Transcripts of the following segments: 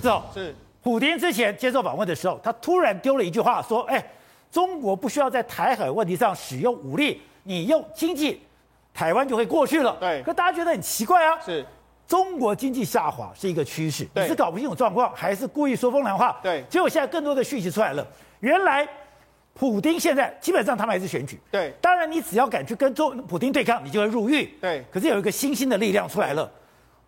是哦，是。普丁之前接受访问的时候，他突然丢了一句话，说：“哎，中国不需要在台海问题上使用武力，你用经济，台湾就会过去了。”对。可大家觉得很奇怪啊，是。中国经济下滑是一个趋势，你是搞不清楚状况，还是故意说风凉话？对。结果现在更多的讯息出来了，原来普丁现在基本上他们还是选举。对。当然，你只要敢去跟中普丁对抗，你就会入狱。对。可是有一个新兴的力量出来了，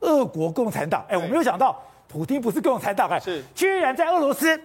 俄国共产党。哎，我没有想到。普京不是共产党哎，是。居然在俄罗斯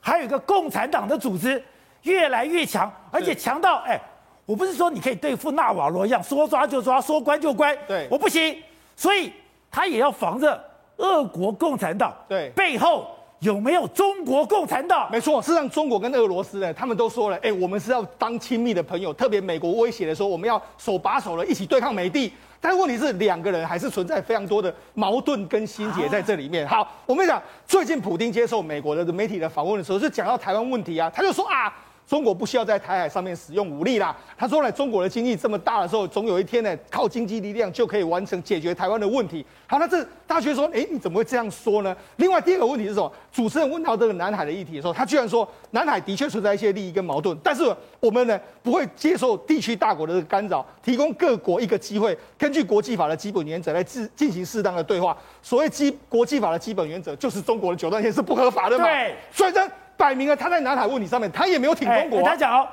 还有一个共产党的组织越来越强，而且强到哎，我不是说你可以对付纳瓦罗一样说抓就抓，说关就关，对，我不行，所以他也要防着俄国共产党，对，背后有没有中国共产党？没错，事实上中国跟俄罗斯呢，他们都说了，哎，我们是要当亲密的朋友，特别美国威胁的时候，我们要手把手的一起对抗美帝。但是问题是，两个人还是存在非常多的矛盾跟心结在这里面。好，我们讲最近普丁接受美国的媒体的访问的时候，是讲到台湾问题啊，他就说啊。中国不需要在台海上面使用武力啦。他说呢，中国的经济这么大的时候，总有一天呢，靠经济力量就可以完成解决台湾的问题。好，那这大家觉得说，哎，你怎么会这样说呢？另外第二个问题是什么？主持人问到这个南海的议题的时候，他居然说，南海的确存在一些利益跟矛盾，但是我们呢不会接受地区大国的干扰，提供各国一个机会，根据国际法的基本原则来进进行适当的对话。所谓基国际法的基本原则，就是中国的九段线是不合法的嘛？对，所以呢。摆明了他在南海问题上面，他也没有挺中国、啊。他讲，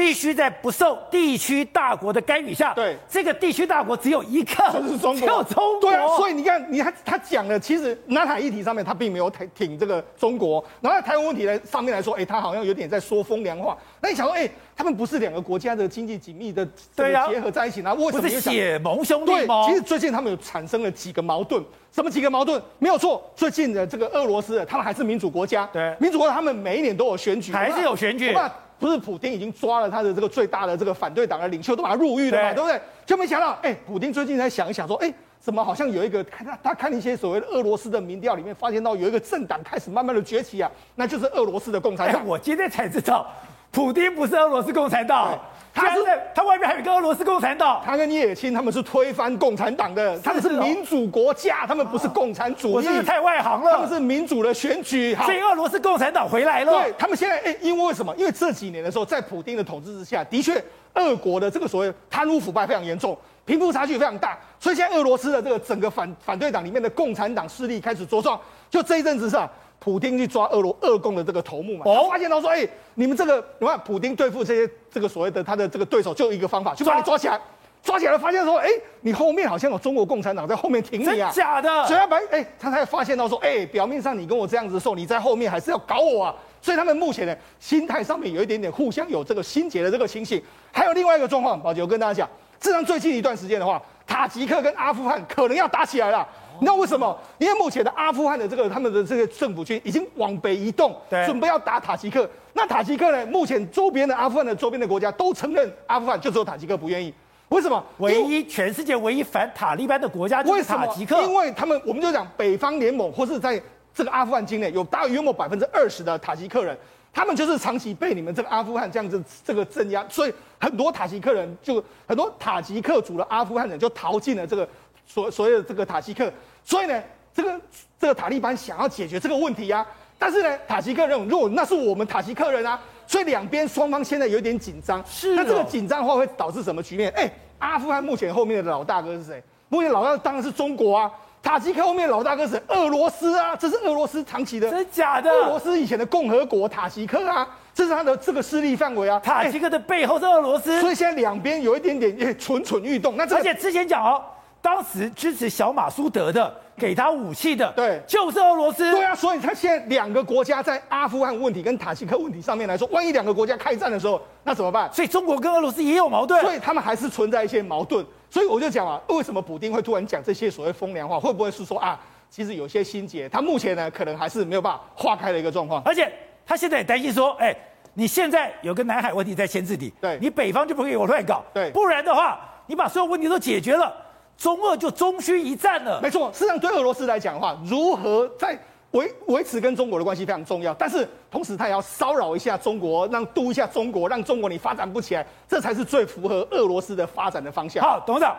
必须在不受地区大国的干预下。对，这个地区大国只有一个，就是中国。只有中国。对啊，所以你看，你看他讲的，其实南海议题上面他并没有挺挺这个中国。然后在台湾问题呢上面来说，哎，他好像有点在说风凉话。那你想说，哎，他们不是两个国家的经济紧密的这个结合在一起，那、啊、为什么不是血盟兄弟吗？对，其实最近他们有产生了几个矛盾。什么几个矛盾？没有错，最近的这个俄罗斯，他们还是民主国家。对，民主国家他们每一年都有选举，还是有选举。那不是普京已经抓了他的这个最大的这个反对党的领袖，都把他入狱了嘛，对，对不对？就没想到，哎，普京最近在想一想，说，哎，怎么好像有一个他他看一些所谓的俄罗斯的民调里面，发现到有一个政党开始慢慢的崛起啊，那就是俄罗斯的共产党。我今天才知道，普丁不是俄罗斯共产党。他是在他外面还有一个俄罗斯共产党，他跟叶尔钦他们是推翻共产党的，他们是民主国家，他们不是共产主义。我是太外行了，他们是民主的选举。所以俄罗斯共产党回来了。对，他们现在哎，因为为什么？因为这几年的时候，在普丁的统治之下，的确，俄国的这个所谓贪污腐败非常严重，贫富差距非常大，所以现在俄罗斯的这个整个反反对党里面的共产党势力开始茁壮。就这一阵子上。普丁去抓俄罗俄共的这个头目嘛，哦。发现到说，哎、欸，你们这个，你看普丁对付这些这个所谓的他的这个对手，就一个方法，就把你抓起来，抓。起来了，发现说，哎、欸，你后面好像有中国共产党在后面挺你啊，假的，所以他把，哎、欸，他才发现到说，哎、欸，表面上你跟我这样子的时候，你在后面还是要搞我啊，所以他们目前呢，心态上面有一点点互相有这个心结的这个情形，还有另外一个状况，宝杰，我跟大家讲，自从最近一段时间的话，塔吉克跟阿富汗可能要打起来了。你知道为什么？因为目前的阿富汗的这个他们的这个政府军已经往北移动，对，准备要打塔吉克。那塔吉克呢？目前周边的阿富汗的周边的国家都承认阿富汗，就只有塔吉克不愿意。为什么？唯一全世界唯一反塔利班的国家就是塔吉克。因为他们，我们就讲北方联盟，或是在这个阿富汗境内有大约莫百分之二十的塔吉克人，他们就是长期被你们这个阿富汗这样子这个镇压，所以很多塔吉克人就很多塔吉克族的阿富汗人就逃进了这个所所有的这个塔吉克。所以呢，这个这个塔利班想要解决这个问题呀、啊，但是呢，塔吉克认为，如果那是我们塔吉克人啊，所以两边双方现在有一点紧张。是、哦，那这个紧张的话会导致什么局面？哎，阿富汗目前后面的老大哥是谁？目前老大当然是中国啊。塔吉克后面的老大哥是俄罗斯啊，这是俄罗斯长期的，真假的？俄罗斯以前的共和国塔吉克啊，这是他的这个势力范围啊。塔吉克的背后是俄罗斯，所以现在两边有一点点蠢蠢欲动。那这个、而且之前讲哦。当时支持小马苏德的，给他武器的，对，就是俄罗斯。对啊，所以他现在两个国家在阿富汗问题跟塔吉克问题上面来说，万一两个国家开战的时候，那怎么办？所以中国跟俄罗斯也有矛盾，所以他们还是存在一些矛盾。所以我就讲啊，为什么普丁会突然讲这些所谓风凉话？会不会是说啊，其实有些心结，他目前呢可能还是没有办法化开的一个状况。而且他现在也担心说，哎，你现在有个南海问题在牵制你，对，你北方就不可以给我乱搞，对，不然的话，你把所有问题都解决了。中俄就终须一战了。没错，事实上对俄罗斯来讲的话，如何在维维持跟中国的关系非常重要。但是同时，他也要骚扰一下中国，让督一下中国，让中国你发展不起来，这才是最符合俄罗斯的发展的方向。好，董事长，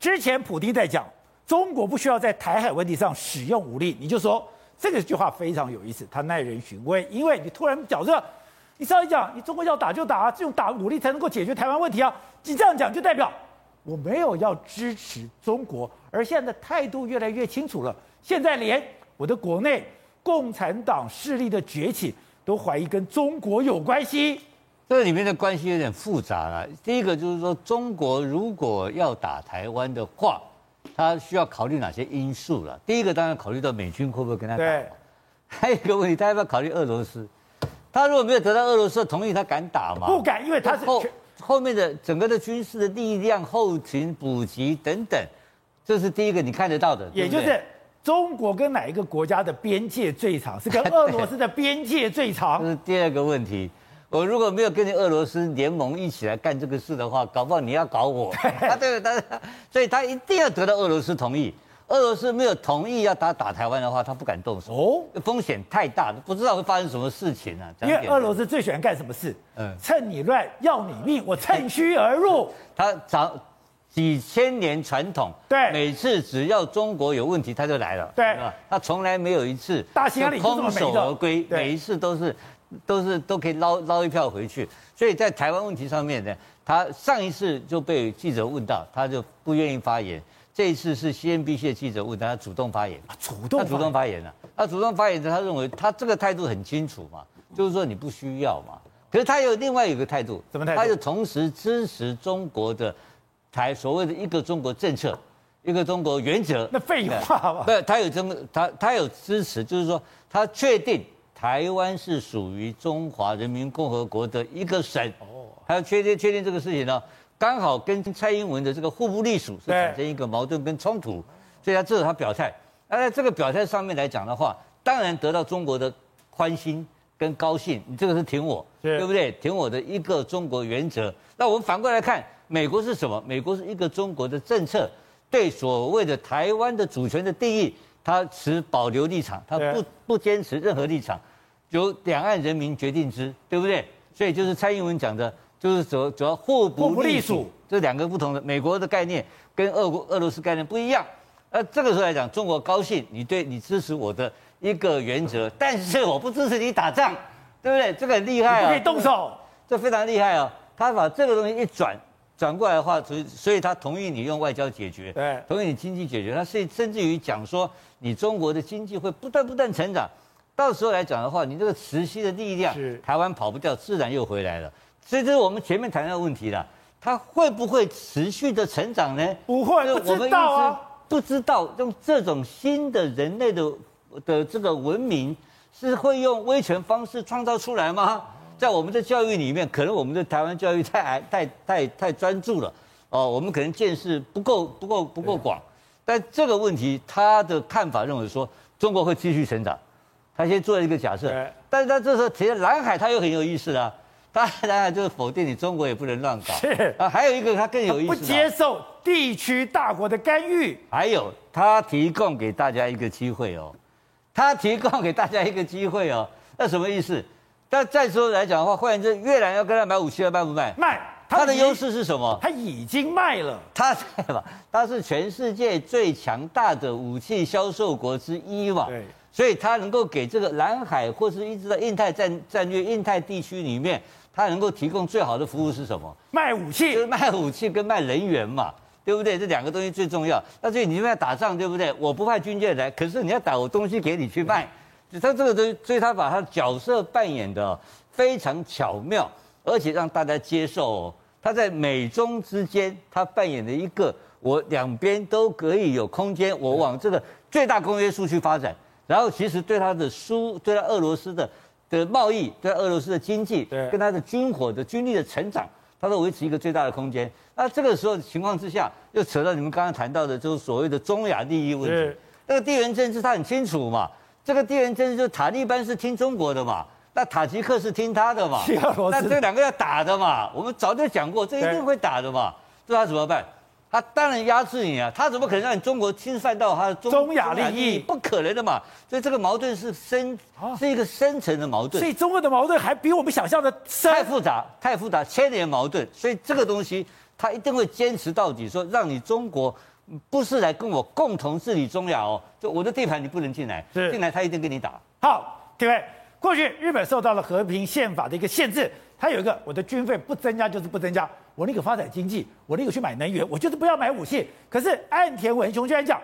之前普京在讲中国不需要在台海问题上使用武力，你就说这个句话非常有意思，它耐人寻味，因为你突然讲这，你稍微讲，你中国要打就打啊，用打武力才能够解决台湾问题啊，你这样讲就代表我没有要支持中国，而现在的态度越来越清楚了。现在连我的国内共产党势力的崛起都怀疑跟中国有关系，这里面的关系有点复杂了。第一个就是说，中国如果要打台湾的话，他需要考虑哪些因素了？第一个当然考虑到美军会不会跟他打。对。还有一个问题，他要不要考虑俄罗斯？他如果没有得到俄罗斯的同意，他敢打吗？不敢，因为他是后后面的整个的军事的力量、后勤补给等等，这是第一个你看得到的。也就是中国跟哪一个国家的边界最长？是跟俄罗斯的边界最长？这是第二个问题。我如果没有跟你俄罗斯联盟一起来干这个事的话，搞不好你要搞我。啊，对，但是，所以他一定要得到俄罗斯同意。俄罗斯没有同意要打打台湾的话，他不敢动手。哦，风险太大了，不知道会发生什么事情啊。因为俄罗斯最喜欢干什么事？嗯，趁你乱要你命，我趁虚而入。他早几千年传统，对，每次只要中国有问题，他就来了。对，他从来没有一次大兴安岭空手而归，每一次都是。都是都可以捞捞一票回去，所以在台湾问题上面呢，他上一次就被记者问到，他就不愿意发言。这一次是 CNBC 的记者问他，他主动发言，主动他主动发言了。他主动发言的，他认为他这个态度很清楚嘛，就是说你不需要嘛。可是他有另外一个态度，什么态度？他就同时支持中国的台所谓的一个中国政策，一个中国原则。那废话吧？不，他有这么他他有支持，就是说他确定。台湾是属于中华人民共和国的一个省，哦，还要确定确定这个事情呢，刚好跟蔡英文的这个互不隶属是产生一个矛盾跟冲突，所以他这是他表态。那在这个表态上面来讲的话，当然得到中国的欢心跟高兴，你这个是挺我，对不对？挺我的一个中国原则。那我们反过来看，美国是什么？美国是一个中国的政策，对所谓的台湾的主权的定义，他持保留立场，他不不坚持任何立场。由两岸人民决定之，对不对？所以就是蔡英文讲的，就是主主要互不隶属，这两个不同的美国的概念跟俄国俄罗斯概念不一样。那这个时候来讲，中国高兴，你对你支持我的一个原则，但是我不支持你打仗，对不对？这个很厉害啊，可以动手，这非常厉害啊。他把这个东西一转转过来的话，所以所以他同意你用外交解决，对，同意你经济解决，他甚甚至于讲说，你中国的经济会不断不断成长。到时候来讲的话，你这个磁吸的力量，台湾跑不掉，自然又回来了。所以这是我们前面谈到的问题了，它会不会持续的成长呢？不会，不知道啊，不知道用这种新的人类的的这个文明，是会用威权方式创造出来吗？在我们的教育里面，可能我们的台湾教育太矮、太太太专注了哦，我们可能见识不够、不够、不够广。但这个问题，他的看法认为说，中国会继续成长。他先做了一个假设，但是他这时候提到南海，他又很有意思啊。他当然就是否定你中国也不能乱搞。是啊，还有一个他更有意思，不接受地区大国的干预。还有他提供给大家一个机会哦，他提供给大家一个机会哦，那什么意思？但再说来讲的话，换言之，越南要跟他买武器，要卖不卖？卖。他的优势是什么？他已经卖了。他在吧？他是全世界最强大的武器销售国之一嘛。对。所以他能够给这个南海或是一直在印太战战略、印太地区里面，它能够提供最好的服务是什么？卖武器，就是卖武器跟卖人员嘛，对不对？这两个东西最重要。那所以你们要打仗，对不对？我不派军舰来，可是你要打，我东西给你去卖。他这个东西，所以他把他角色扮演的非常巧妙，而且让大家接受哦。他在美中之间，他扮演了一个我两边都可以有空间，我往这个最大公约数去发展。然后其实对他的输，对他俄罗斯的的贸易，对俄罗斯的经济，对，跟他的军火的军力的成长，他都维持一个最大的空间。那这个时候的情况之下，又扯到你们刚刚谈到的，就是所谓的中亚利益问题。那个地缘政治他很清楚嘛，这个地缘政治就塔利班是听中国的嘛，那塔吉克是听他的嘛，那这两个要打的嘛，我们早就讲过，这一定会打的嘛，这他怎么办？他当然压制你啊！他怎么可能让你中国侵犯到他的中中亚利益？不可能的嘛！所以这个矛盾是深，是一个深层的矛盾。所以中国的矛盾还比我们想象的深，太复杂，太复杂，千年矛盾。所以这个东西他一定会坚持到底，说让你中国不是来跟我共同治理中亚哦，就我的地盘你不能进来，是进来他一定跟你打。好，各位，过去日本受到了和平宪法的一个限制，它有一个我的军费不增加就是不增加，我那个发展经济，我那个去买能源，我就是不要买武器。可是岸田文雄居然讲，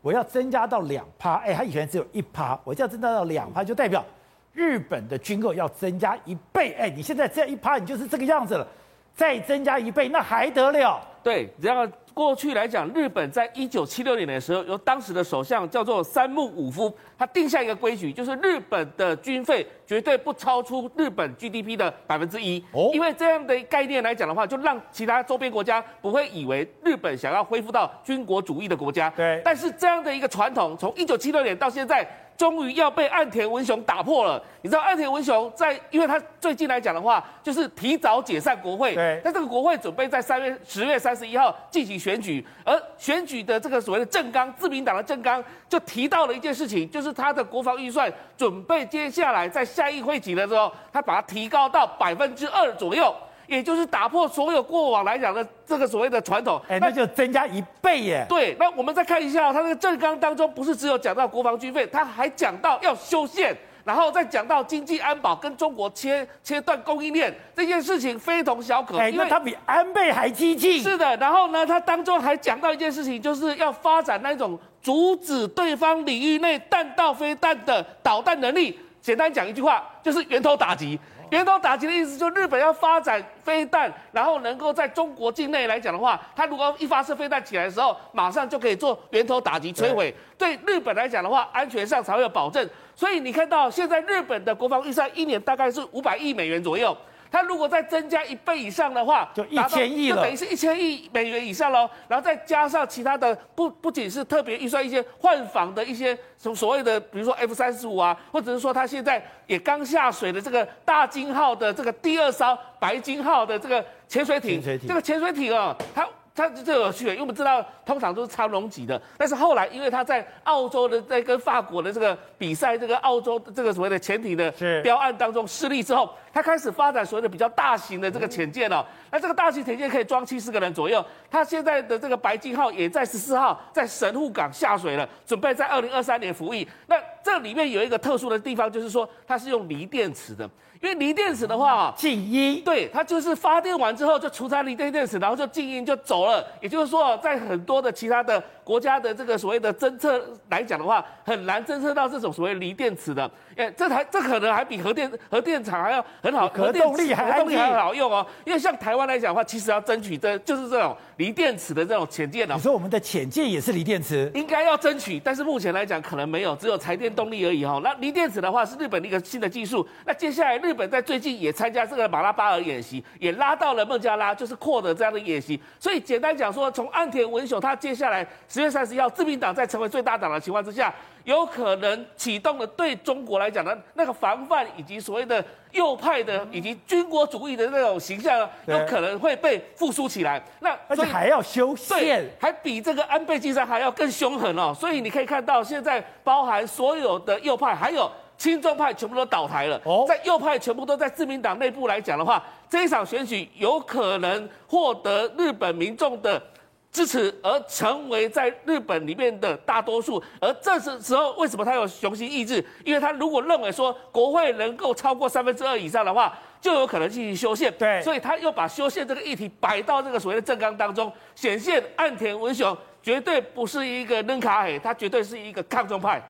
我要增加到两趴，哎，他以前只有一趴，我就要增加到两趴，就代表日本的军购要增加一倍，哎，你现在这一趴，你就是这个样子了，再增加一倍，那还得了？对，然后。过去来讲，日本在一九七六年的时候，由当时的首相叫做三木武夫，他定下一个规矩，就是日本的军费绝对不超出日本 GDP 的百分之一。哦，因为这样的概念来讲的话，就让其他周边国家不会以为日本想要恢复到军国主义的国家。对，但是这样的一个传统，从一九七六年到现在。终于要被岸田文雄打破了。你知道岸田文雄在，因为他最近来讲的话，就是提早解散国会。对。那这个国会准备在三月十月三十一号进行选举，而选举的这个所谓的政纲，自民党的政纲就提到了一件事情，就是他的国防预算准备接下来在下议会期的时候，他把它提高到百分之二左右。也就是打破所有过往来讲的这个所谓的传统，哎，那就增加一倍耶。对，那我们再看一下，他那个政纲当中不是只有讲到国防军费，他还讲到要修宪，然后再讲到经济安保跟中国切切断供应链这件事情非同小可。哎，因为他比安倍还激进。是的，然后呢，他当中还讲到一件事情，就是要发展那种阻止对方领域内弹道飞弹的导弹能力。简单讲一句话，就是源头打击。源头打击的意思，就是日本要发展飞弹，然后能够在中国境内来讲的话，它如果一发射飞弹起来的时候，马上就可以做源头打击摧毁。对日本来讲的话，安全上才会有保证。所以你看到现在日本的国防预算一年大概是五百亿美元左右。它如果再增加一倍以上的话，就一千亿了，就等于是一千亿美元以上喽。然后再加上其他的，不不仅是特别预算一些换防的一些所所谓的，比如说 F 三十五啊，或者是说它现在也刚下水的这个大金号的这个第二艘白金号的这个潜水艇，这个潜水艇啊，它。它这有趣，因为我们知道通常都是长荣级的，但是后来因为他在澳洲的在跟法国的这个比赛，这个澳洲这个所谓的潜艇的标案当中失利之后，他开始发展所谓的比较大型的这个潜舰哦。那这个大型潜舰可以装七十个人左右，它现在的这个白金号也在十四号在神户港下水了，准备在二零二三年服役。那这里面有一个特殊的地方，就是说它是用锂电池的。因为锂电池的话啊，静音，对，它就是发电完之后就除开锂电电池，然后就静音就走了。也就是说，在很多的其他的国家的这个所谓的侦测来讲的话，很难侦测到这种所谓锂电池的。哎，这台这可能还比核电核电厂还要很好，核动力还核动力还很好用哦。因为像台湾来讲的话，其实要争取这就是这种锂电池的这种潜舰哦。你说我们的潜舰也是锂电池？应该要争取，但是目前来讲可能没有，只有柴电动力而已哈。那锂电池的话是日本的一个新的技术。那接下来日本在最近也参加这个马拉巴尔演习，也拉到了孟加拉，就是扩的这样的演习。所以简单讲说，从岸田文雄他接下来十月三十一号，自民党在成为最大党的情况之下。有可能启动了对中国来讲的那个防范，以及所谓的右派的以及军国主义的那种形象，有可能会被复苏起来。那而且还要修宪，还比这个安倍晋三还要更凶狠哦。所以你可以看到，现在包含所有的右派，还有亲中派，全部都倒台了。哦，在右派全部都在自民党内部来讲的话，这一场选举有可能获得日本民众的。支持而成为在日本里面的大多数，而这时时候为什么他有雄心意志？因为他如果认为说国会能够超过三分之二以上的话，就有可能进行修宪。对，所以他又把修宪这个议题摆到这个所谓的政纲当中，显现岸田文雄绝对不是一个扔卡黑，他绝对是一个抗中派。